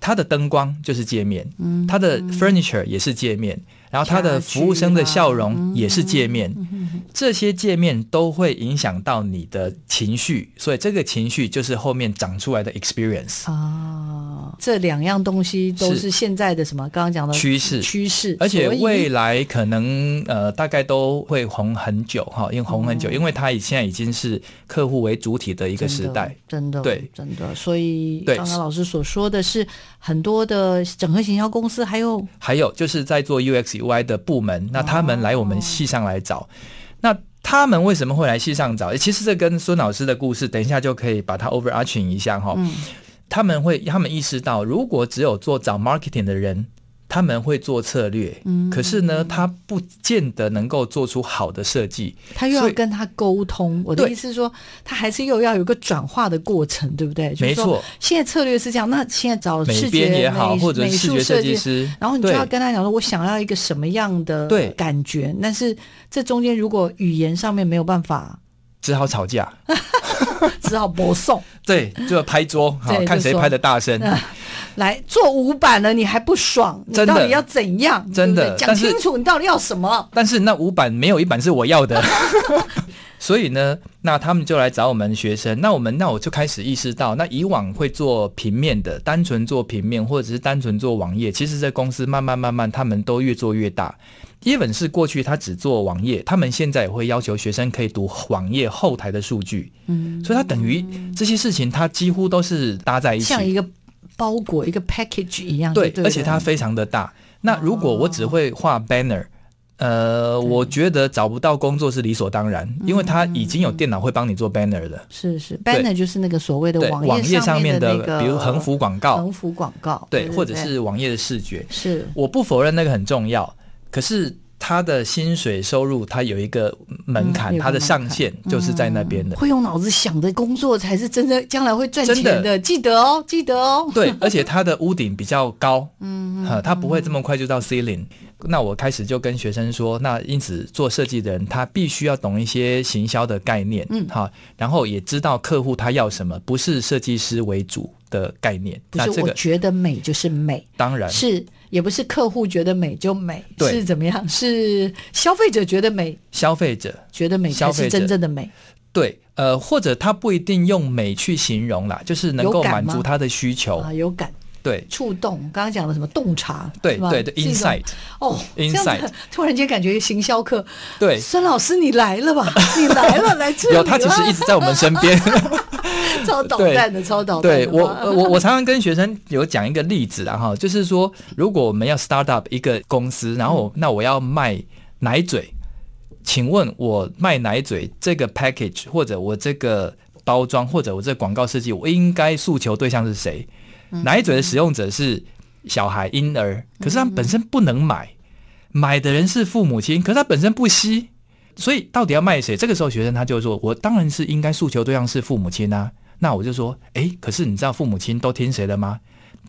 它的灯光就是界面，嗯，它的 furniture 也是界面，嗯、然后它的服务生的笑容也是界面，嗯、这些界面都会影响到你的情绪，所以这个情绪就是后面长出来的 experience 啊。这两样东西都是现在的什么？刚刚讲的趋势，趋势，而且未来可能呃大概都会红很久哈，因为红很久，嗯、因为它现在已经是客户为主体的一个时代，真的，真的对，真的，所以刚刚老师所说的是。很多的整合行销公司，还有？还有就是在做 UX UI 的部门，那他们来我们系上来找，哦、那他们为什么会来戏上找？其实这跟孙老师的故事，等一下就可以把它 overarching 一下哈。嗯、他们会，他们意识到，如果只有做找 marketing 的人。他们会做策略，嗯，可是呢，他不见得能够做出好的设计。他又要跟他沟通，我的意思是说，他还是又要有一个转化的过程，对不对？没错。现在策略是这样，那现在找视觉也好，或者视觉设计师，然后你就要跟他讲说，我想要一个什么样的感觉。但是这中间如果语言上面没有办法，只好吵架，只好播送。对，就要拍桌，好看谁拍的大声。来做五版了，你还不爽？你到底要怎样？真的讲清楚，你到底要什么？但是那五版没有一版是我要的，所以呢，那他们就来找我们学生。那我们那我就开始意识到，那以往会做平面的，单纯做平面或者是单纯做网页，其实这公司慢慢慢慢，他们都越做越大。Even 是过去他只做网页，他们现在也会要求学生可以读网页后台的数据。嗯，所以它等于这些事情，它几乎都是搭在一起，像一个。包裹一个 package 一样，对，而且它非常的大。那如果我只会画 banner，呃，我觉得找不到工作是理所当然，因为他已经有电脑会帮你做 banner 了。是是，banner 就是那个所谓的网页上面的，比如横幅广告，横幅广告，对，或者是网页的视觉。是，我不否认那个很重要，可是。他的薪水收入，他有一个门槛，他的上限就是在那边的。会用脑子想的工作才是真正将来会赚钱的，记得哦，记得哦。对，而且他的屋顶比较高，嗯，他不会这么快就到 ceiling。那我开始就跟学生说，那因此做设计的人，他必须要懂一些行销的概念，嗯，好，然后也知道客户他要什么，不是设计师为主的概念。不是我觉得美就是美，当然是。也不是客户觉得美就美，是怎么样？是消费者觉得美，消费者觉得美才是真正的美。对，呃，或者他不一定用美去形容啦，就是能够满足他的需求啊，有感。对，触动，刚刚讲的什么洞察？对对对，insight 哦，insight，突然间感觉行销课，对，孙老师你来了吧？你来了，来这里。有，他其实一直在我们身边，超捣蛋的，超捣蛋。对我，我我常常跟学生有讲一个例子啊，哈，就是说，如果我们要 start up 一个公司，然后那我要卖奶嘴，请问我卖奶嘴这个 package，或者我这个包装，或者我这个广告设计，我应该诉求对象是谁？奶嘴的使用者是小孩婴儿，可是他本身不能买，买的人是父母亲，可是他本身不吸，所以到底要卖谁？这个时候学生他就说：“我当然是应该诉求对象是父母亲啊。”那我就说：“诶，可是你知道父母亲都听谁的吗？”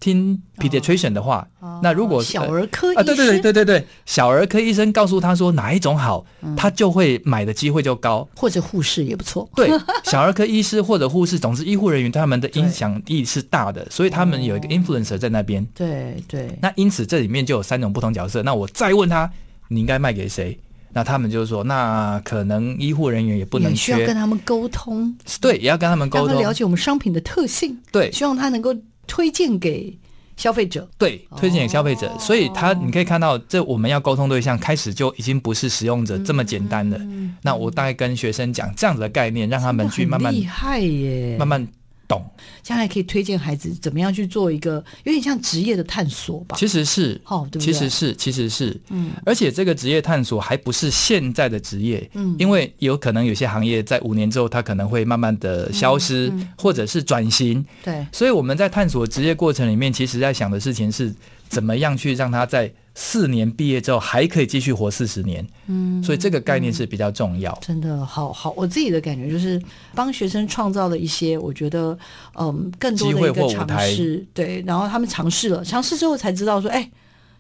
听 pediatrician 的话，哦、那如果小儿科医生、对对对对对对，小儿科医生告诉他说哪一种好，嗯、他就会买的机会就高，或者护士也不错。对，小儿科医师或者护士，总之医护人员他们的影响力是大的，所以他们有一个 influencer 在那边。对对。那因此这里面就有三种不同角色。那我再问他，你应该卖给谁？那他们就说，那可能医护人员也不能缺，需要跟他们沟通。对，也要跟他们沟通，了解我们商品的特性。对，希望他能够。推荐给消费者，对，推荐给消费者，哦、所以他你可以看到，这我们要沟通对象开始就已经不是使用者这么简单的。嗯、那我大概跟学生讲这样子的概念，让他们去慢慢厉害耶，慢慢。懂，将来可以推荐孩子怎么样去做一个有点像职业的探索吧？其实是，哦，对不对？其实是，其实是，嗯，而且这个职业探索还不是现在的职业，嗯，因为有可能有些行业在五年之后它可能会慢慢的消失，嗯嗯、或者是转型，对，所以我们在探索职业过程里面，其实在想的事情是怎么样去让它在四年毕业之后还可以继续活四十年。嗯，所以这个概念是比较重要。嗯、真的好好，我自己的感觉就是帮学生创造了一些，我觉得嗯更多的一个尝试。对，然后他们尝试了，尝试之后才知道说，哎。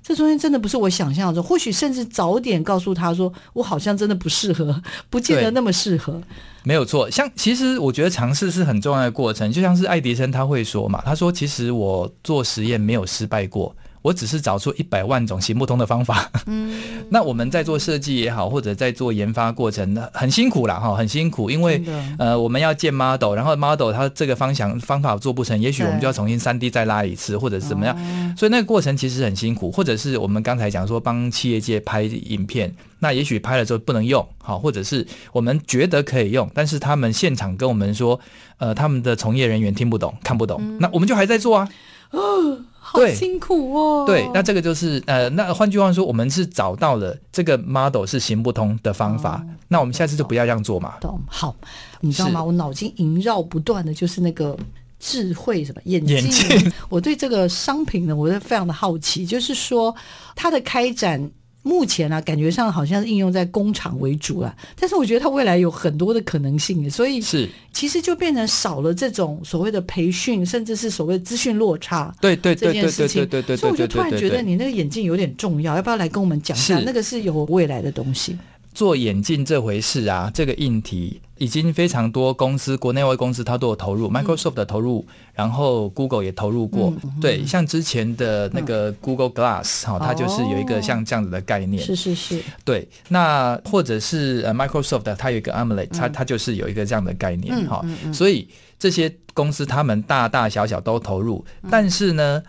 这中间真的不是我想象中，或许甚至早点告诉他说，我好像真的不适合，不见得那么适合。没有错，像其实我觉得尝试是很重要的过程，就像是爱迪生他会说嘛，他说其实我做实验没有失败过。我只是找出一百万种行不通的方法。嗯，那我们在做设计也好，或者在做研发过程，很辛苦啦，哈，很辛苦，因为呃，我们要建 model，然后 model 它这个方向方法做不成，也许我们就要重新三 D 再拉一次，或者是怎么样。哦，所以那个过程其实很辛苦，或者是我们刚才讲说帮企业界拍影片，那也许拍了之后不能用，好，或者是我们觉得可以用，但是他们现场跟我们说，呃，他们的从业人员听不懂，看不懂，嗯，那我们就还在做啊。哦好辛苦哦。对，那这个就是呃，那换句话说，我们是找到了这个 model 是行不通的方法，哦、那我们下次就不要这样做嘛。懂，好，你知道吗？我脑筋萦绕不断的就是那个智慧什么眼镜。眼镜 我对这个商品呢，我是非常的好奇，就是说它的开展。目前、啊，感觉上好像是应用在工厂为主啊，但是我觉得它未来有很多的可能性，所以是其实就变成少了这种所谓的培训，甚至是所谓资讯落差。对对对对对对对对。所以我就突然觉得你那个眼镜有点重要，要不要来跟我们讲一下？那个是有未来的东西。做眼镜这回事啊，这个硬体已经非常多公司，国内外公司它都有投入，Microsoft 的投入，然后 Google 也投入过。嗯、对，像之前的那个 Google Glass 哈、嗯，它就是有一个像这样子的概念。是是是。对，那或者是呃 Microsoft 它有一个 AMOLED，它它就是有一个这样的概念哈、嗯。所以这些公司他们大大小小都投入，嗯、但是呢。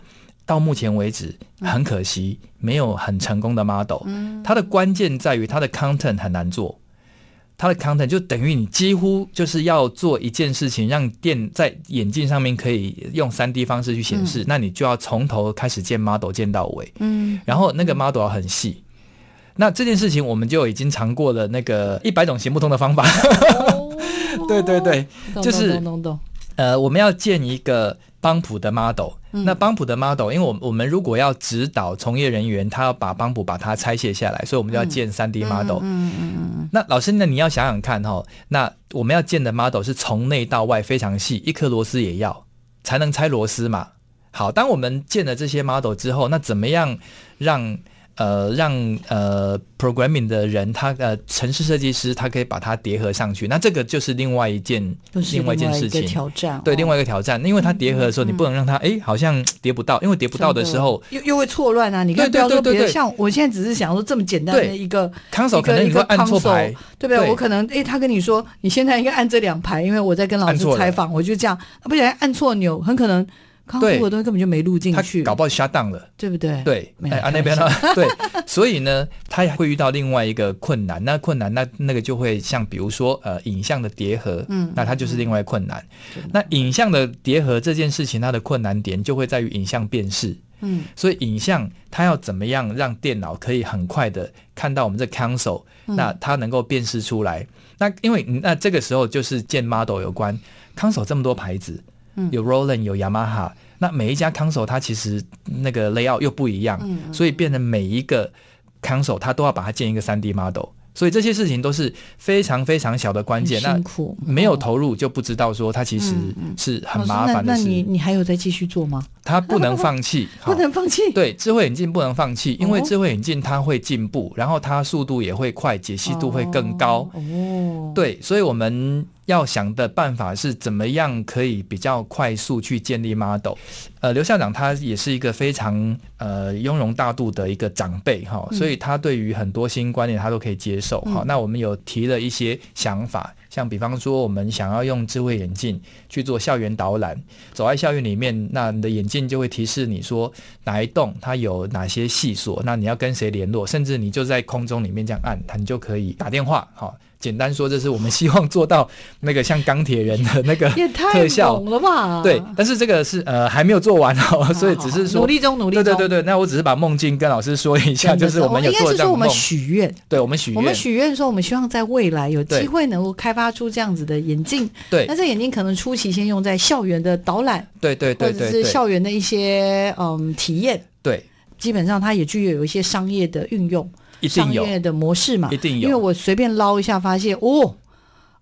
到目前为止，很可惜没有很成功的 model。它的关键在于它的 content 很难做，它的 content 就等于你几乎就是要做一件事情，让电在眼镜上面可以用三 D 方式去显示，那你就要从头开始建 model 建到尾。嗯，然后那个 model 要很细。那这件事情我们就已经尝过了那个一百种行不通的方法。对对对，就是呃，我们要建一个。邦普的 model，那邦普的 model，因为我我们如果要指导从业人员，他要把邦普把它拆卸下来，所以我们就要建三 D model。嗯嗯嗯。那老师，那你要想想看哈，那我们要建的 model 是从内到外非常细，一颗螺丝也要才能拆螺丝嘛。好，当我们建了这些 model 之后，那怎么样让？呃，让呃 programming 的人，他呃城市设计师，他可以把它叠合上去。那这个就是另外一件，另外一件事情，挑战。对，另外一个挑战，因为它叠合的时候，你不能让它哎、嗯，好像叠不到，因为叠不到的时候，又又会错乱啊。你看，不要说别的，像我现在只是想说这么简单的一个 console，可能你会按错牌，对不对？我可能哎，他跟你说，你现在应该按这两排，因为我在跟老师采访，我就这样，不小心按错钮，很可能。康复的东西根本就没录进去，搞不好 shut down 了，对不对？对，哎啊那边呢？对，所以呢，他也会遇到另外一个困难。那困难，那那个就会像比如说呃，影像的叠合，嗯，那它就是另外困难。嗯、那影像的叠合这件事情，它的困难点就会在于影像辨识，嗯，所以影像它要怎么样让电脑可以很快的看到我们这 console，那它能够辨识出来。那因为那这个时候就是建 model 有关 console 这么多牌子。有 Roland 有 Yamaha，那每一家 console 它其实那个 layout 又不一样，嗯、所以变成每一个 console 它都要把它建一个 3D model。所以这些事情都是非常非常小的关键，辛苦，那没有投入就不知道说它其实是很麻烦的事。那你你还有再继续做吗？它不能放弃，不能放弃。对，智慧眼镜不能放弃，因为智慧眼镜它会进步，然后它速度也会快，解析度会更高。哦，对，所以我们要想的办法是怎么样可以比较快速去建立 model。呃，刘校长他也是一个非常呃雍容大度的一个长辈哈，所以他对于很多新观念他都可以接受哈。那我们有提了一些想法，像比方说我们想要用智慧眼镜去做校园导览，走在校园里面，那你的眼镜就会提示你说哪一栋它有哪些细锁，那你要跟谁联络，甚至你就在空中里面这样按，它你就可以打电话哈。简单说，这是我们希望做到那个像钢铁人的那个特效，也太猛了吧？对，但是这个是呃还没有做完哦，所以只是说努力中努力中。对对对对，那我只是把梦境跟老师说一下，就是我们有做这样的。应该是说我们许愿，对我们许愿，我们许愿说我们希望在未来有机会能够开发出这样子的眼镜。对，那这眼镜可能初期先用在校园的导览，对对对对，或者是校园的一些嗯体验。对。基本上它也具有有一些商业的运用，一定有。商业的模式嘛，一定有。因为我随便捞一下，发现哦，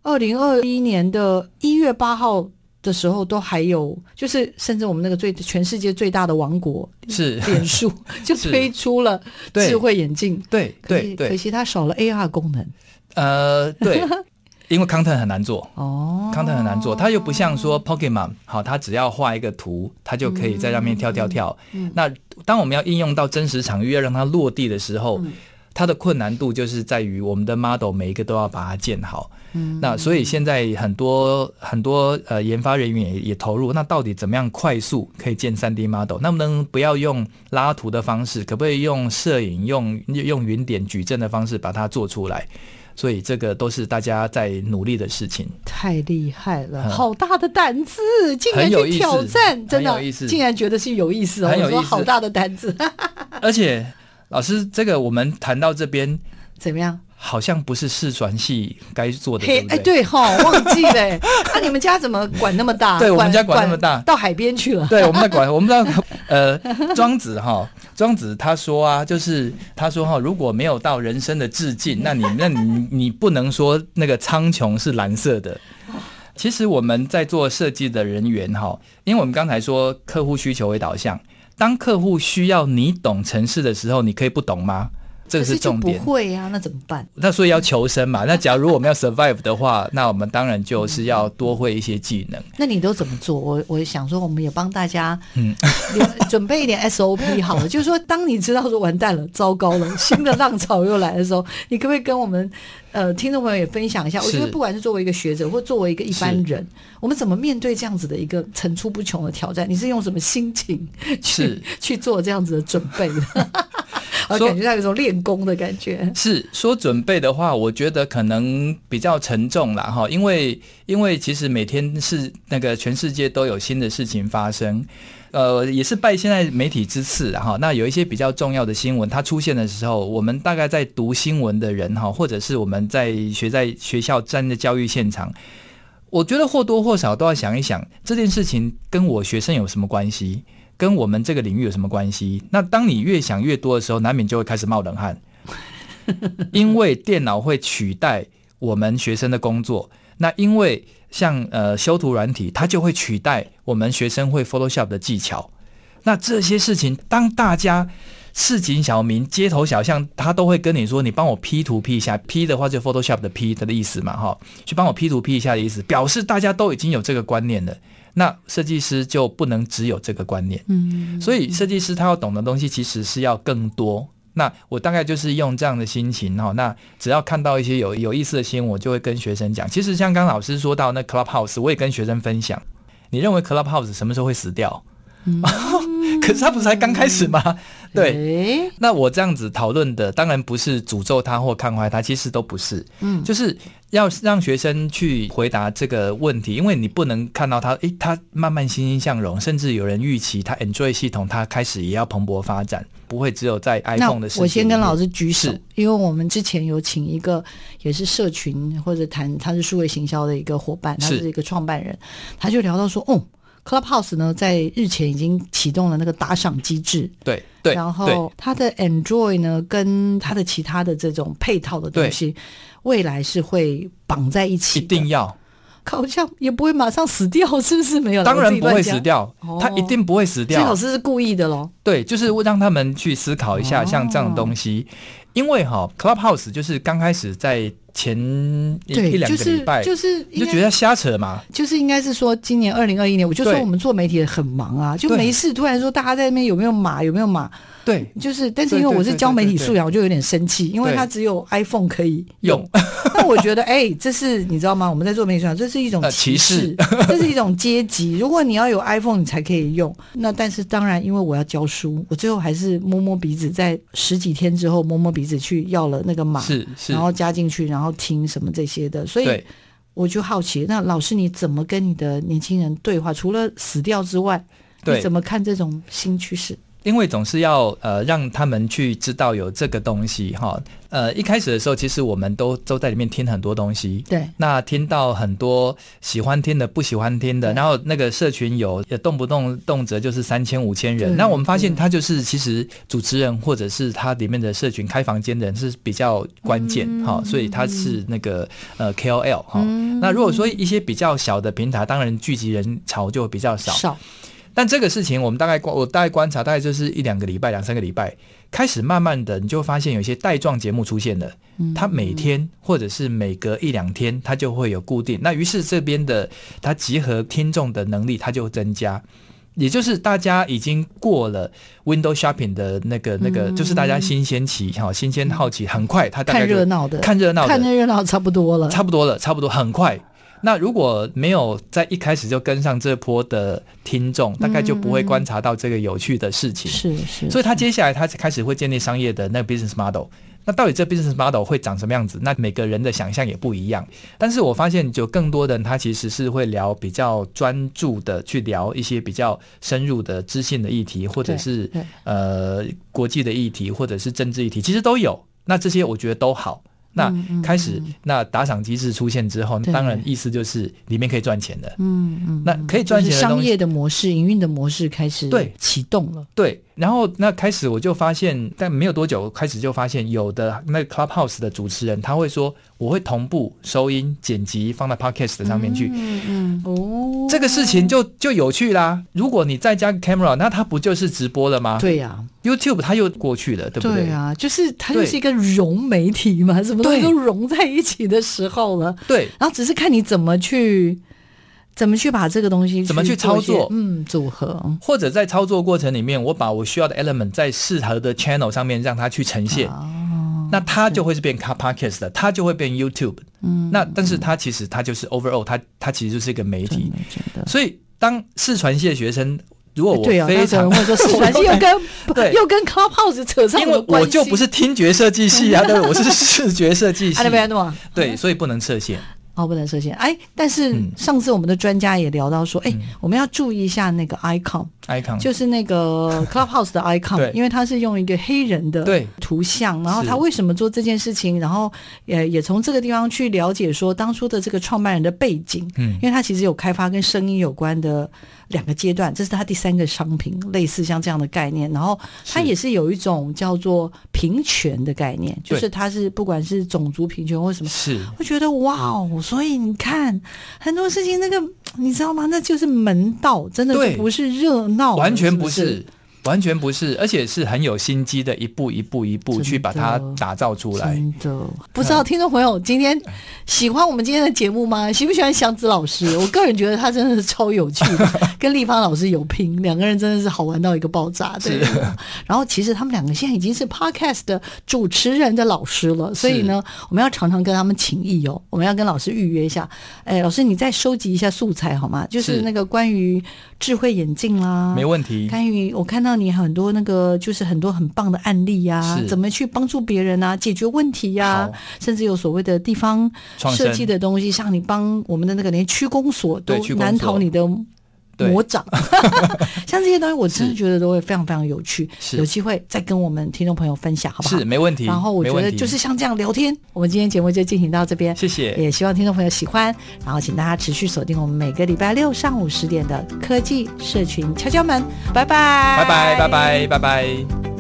二零二一年的一月八号的时候，都还有，就是甚至我们那个最全世界最大的王国是。脸书 就推出了智慧眼镜，对对对，可惜它少了 AR 功能。呃，对。因为 content 很难做。哦，content 很难做，它又不像说 Pokemon，好，它只要画一个图，它就可以在上面跳跳跳。嗯、那当我们要应用到真实场域，要让它落地的时候，嗯、它的困难度就是在于我们的 model 每一个都要把它建好。嗯，那所以现在很多很多呃研发人员也也投入，那到底怎么样快速可以建 3D model？能不能不要用拉图的方式，可不可以用摄影、用用云点矩阵的方式把它做出来？所以这个都是大家在努力的事情，太厉害了，好大的胆子，竟然去挑战，真的，竟然觉得是有意思哦，很有意思，我说好大的胆子。而且老师，这个我们谈到这边怎么样？好像不是视传系该做的，哎，对哈，忘记了。那 你们家怎么管那么大？对，我们家管那么大，到海边去了。对，我们在管，我们在，呃，庄子哈，庄子他说啊，就是他说哈，如果没有到人生的致敬，那你那你你不能说那个苍穹是蓝色的。其实我们在做设计的人员哈，因为我们刚才说客户需求为导向，当客户需要你懂城市的时候，你可以不懂吗？这个是重点。不会呀、啊，那怎么办？那所以要求生嘛。那 假如我们要 survive 的话，那我们当然就是要多会一些技能。那你都怎么做？我我想说，我们也帮大家嗯 准备一点 SOP 好了。就是说，当你知道说完蛋了、糟糕了，新的浪潮又来的时候，你可不可以跟我们呃听众朋友也分享一下？我觉得不管是作为一个学者，或作为一个一般人，我们怎么面对这样子的一个层出不穷的挑战？你是用什么心情去 去做这样子的准备的？我感觉到有一种练功的感觉。是说准备的话，我觉得可能比较沉重啦。哈，因为因为其实每天是那个全世界都有新的事情发生，呃，也是拜现在媒体之赐哈。那有一些比较重要的新闻，它出现的时候，我们大概在读新闻的人哈，或者是我们在学在学校站在教育现场，我觉得或多或少都要想一想这件事情跟我学生有什么关系。跟我们这个领域有什么关系？那当你越想越多的时候，难免就会开始冒冷汗，因为电脑会取代我们学生的工作。那因为像呃修图软体，它就会取代我们学生会 Photoshop 的技巧。那这些事情，当大家市井小民、街头小巷，他都会跟你说：“你帮我 P 图 P 一下，P 的话就 Photoshop 的 P 的意思嘛，哈，去帮我 P 图 P 一下的意思，表示大家都已经有这个观念了。”那设计师就不能只有这个观念，嗯，所以设计师他要懂的东西其实是要更多。那我大概就是用这样的心情哈，那只要看到一些有有意思的新闻，我就会跟学生讲。其实像刚老师说到那 Clubhouse，我也跟学生分享。你认为 Clubhouse 什么时候会死掉？嗯、可是他不是才刚开始吗？对，欸、那我这样子讨论的，当然不是诅咒他或看坏他，其实都不是。嗯，就是要让学生去回答这个问题，因为你不能看到他，诶、欸，他慢慢欣欣向荣，甚至有人预期他 Android 系统，他开始也要蓬勃发展，不会只有在 iPhone 的世界。我先跟老师举手，因为我们之前有请一个也是社群或者谈他是数位行销的一个伙伴，他是一个创办人，他就聊到说，哦。Clubhouse 呢，在日前已经启动了那个打赏机制，对对，然后它的 Android 呢，跟它的其他的这种配套的东西，未来是会绑在一起，一定要，好像也不会马上死掉，是不是？没有，当然不会死掉，它一定不会死掉。这老师是故意的喽？对，就是让他们去思考一下，像这样的东西，因为哈，Clubhouse 就是刚开始在。前一一两个礼拜，就是你就觉得瞎扯嘛？就是应该是说，今年二零二一年，我就说我们做媒体很忙啊，就没事突然说大家在那边有没有码，有没有码？对，就是，但是因为我是教媒体素养，我就有点生气，因为他只有 iPhone 可以用。那我觉得，哎，这是你知道吗？我们在做媒体素养，这是一种歧视，这是一种阶级。如果你要有 iPhone，你才可以用。那但是当然，因为我要教书，我最后还是摸摸鼻子，在十几天之后摸摸鼻子去要了那个码，是是，然后加进去，然后听什么这些的。所以我就好奇，那老师你怎么跟你的年轻人对话？除了死掉之外，你怎么看这种新趋势？因为总是要呃让他们去知道有这个东西哈。呃，一开始的时候，其实我们都都在里面听很多东西。对，那听到很多喜欢听的、不喜欢听的，然后那个社群有也动不动动辄就是三千、五千人。那我们发现，他就是其实主持人或者是他里面的社群开房间的人是比较关键哈、嗯，所以他是那个呃 KOL 哈、嗯。那如果说一些比较小的平台，当然聚集人潮就比较少。少。但这个事情，我们大概观我大概观察，大概就是一两个礼拜、两三个礼拜，开始慢慢的，你就发现有一些带状节目出现了。它每天或者是每隔一两天，它就会有固定。那于是这边的它集合听众的能力，它就增加。也就是大家已经过了 window shopping 的那个那个，就是大家新鲜期哈，新鲜好奇，很快他大概看热闹的，看热闹，看热闹差不多了，差不多了，差不多很快。那如果没有在一开始就跟上这波的听众，大概就不会观察到这个有趣的事情。是是，所以他接下来他开始会建立商业的那个 business model。那到底这 business model 会长什么样子？那每个人的想象也不一样。但是我发现，就更多的人他其实是会聊比较专注的去聊一些比较深入的知性的议题，或者是呃国际的议题，或者是政治议题，其实都有。那这些我觉得都好。那开始，那打赏机制出现之后，当然意思就是里面可以赚钱的。嗯嗯，那可以赚钱的，商业的模式、营运的模式开始对启动了。对，然后那开始我就发现，但没有多久，开始就发现有的那个 Clubhouse 的主持人他会说，我会同步收音剪辑放在 Podcast 上面去。嗯嗯哦，这个事情就就有趣啦。如果你再加个 camera，那它不就是直播了吗？对呀。YouTube 它又过去了，对不对？对啊，就是它就是一个融媒体嘛，什么东西都融在一起的时候了。对，然后只是看你怎么去怎么去把这个东西怎么去操作，嗯，组合，或者在操作过程里面，我把我需要的 element 在适合的 channel 上面让它去呈现，哦、那它就会是变 podcast 的，它就会变 YouTube。嗯，那但是它其实它就是 overall，它它其实就是一个媒体。所以当视传系的学生。如果我非常会说视传系又跟又跟 Clubhouse 扯上，因为我就不是听觉设计系啊，对，我是视觉设计系，对，所以不能设限。哦，不能设限。哎，但是上次我们的专家也聊到说，哎、嗯，我们要注意一下那个 icon，icon。就是那个 Clubhouse 的 icon，因为它是用一个黑人的图像，然后他为什么做这件事情，然后也也从这个地方去了解说当初的这个创办人的背景，嗯，因为他其实有开发跟声音有关的。两个阶段，这是他第三个商品，类似像这样的概念。然后他也是有一种叫做平权的概念，就是他是不管是种族平权或什么，是。我觉得哇哦，所以你看很多事情，那个你知道吗？那就是门道，真的就不是热闹，完全不是。完全不是，而且是很有心机的，一步一步一步去把它打造出来。真的，不知道听众朋友今天喜欢我们今天的节目吗？喜不喜欢祥子老师？我个人觉得他真的是超有趣的，跟立芳老师有拼，两个人真的是好玩到一个爆炸。对。然后其实他们两个现在已经是 Podcast 的主持人的老师了，所以呢，我们要常常跟他们请益哦。我们要跟老师预约一下。哎，老师你再收集一下素材好吗？就是那个关于智慧眼镜啦，没问题。关于我看到。你很多那个就是很多很棒的案例呀、啊，怎么去帮助别人啊，解决问题呀、啊，甚至有所谓的地方设计的东西，像你帮我们的那个连区公所都难逃你的魔掌，像这些东西，我真的觉得都会非常非常有趣。有机会再跟我们听众朋友分享，好不好？是没问题。然后我觉得就是像这样聊天，我们今天节目就进行到这边。谢谢，也希望听众朋友喜欢。然后请大家持续锁定我们每个礼拜六上午十点的科技社群敲敲门。拜拜，拜拜，拜拜，拜拜。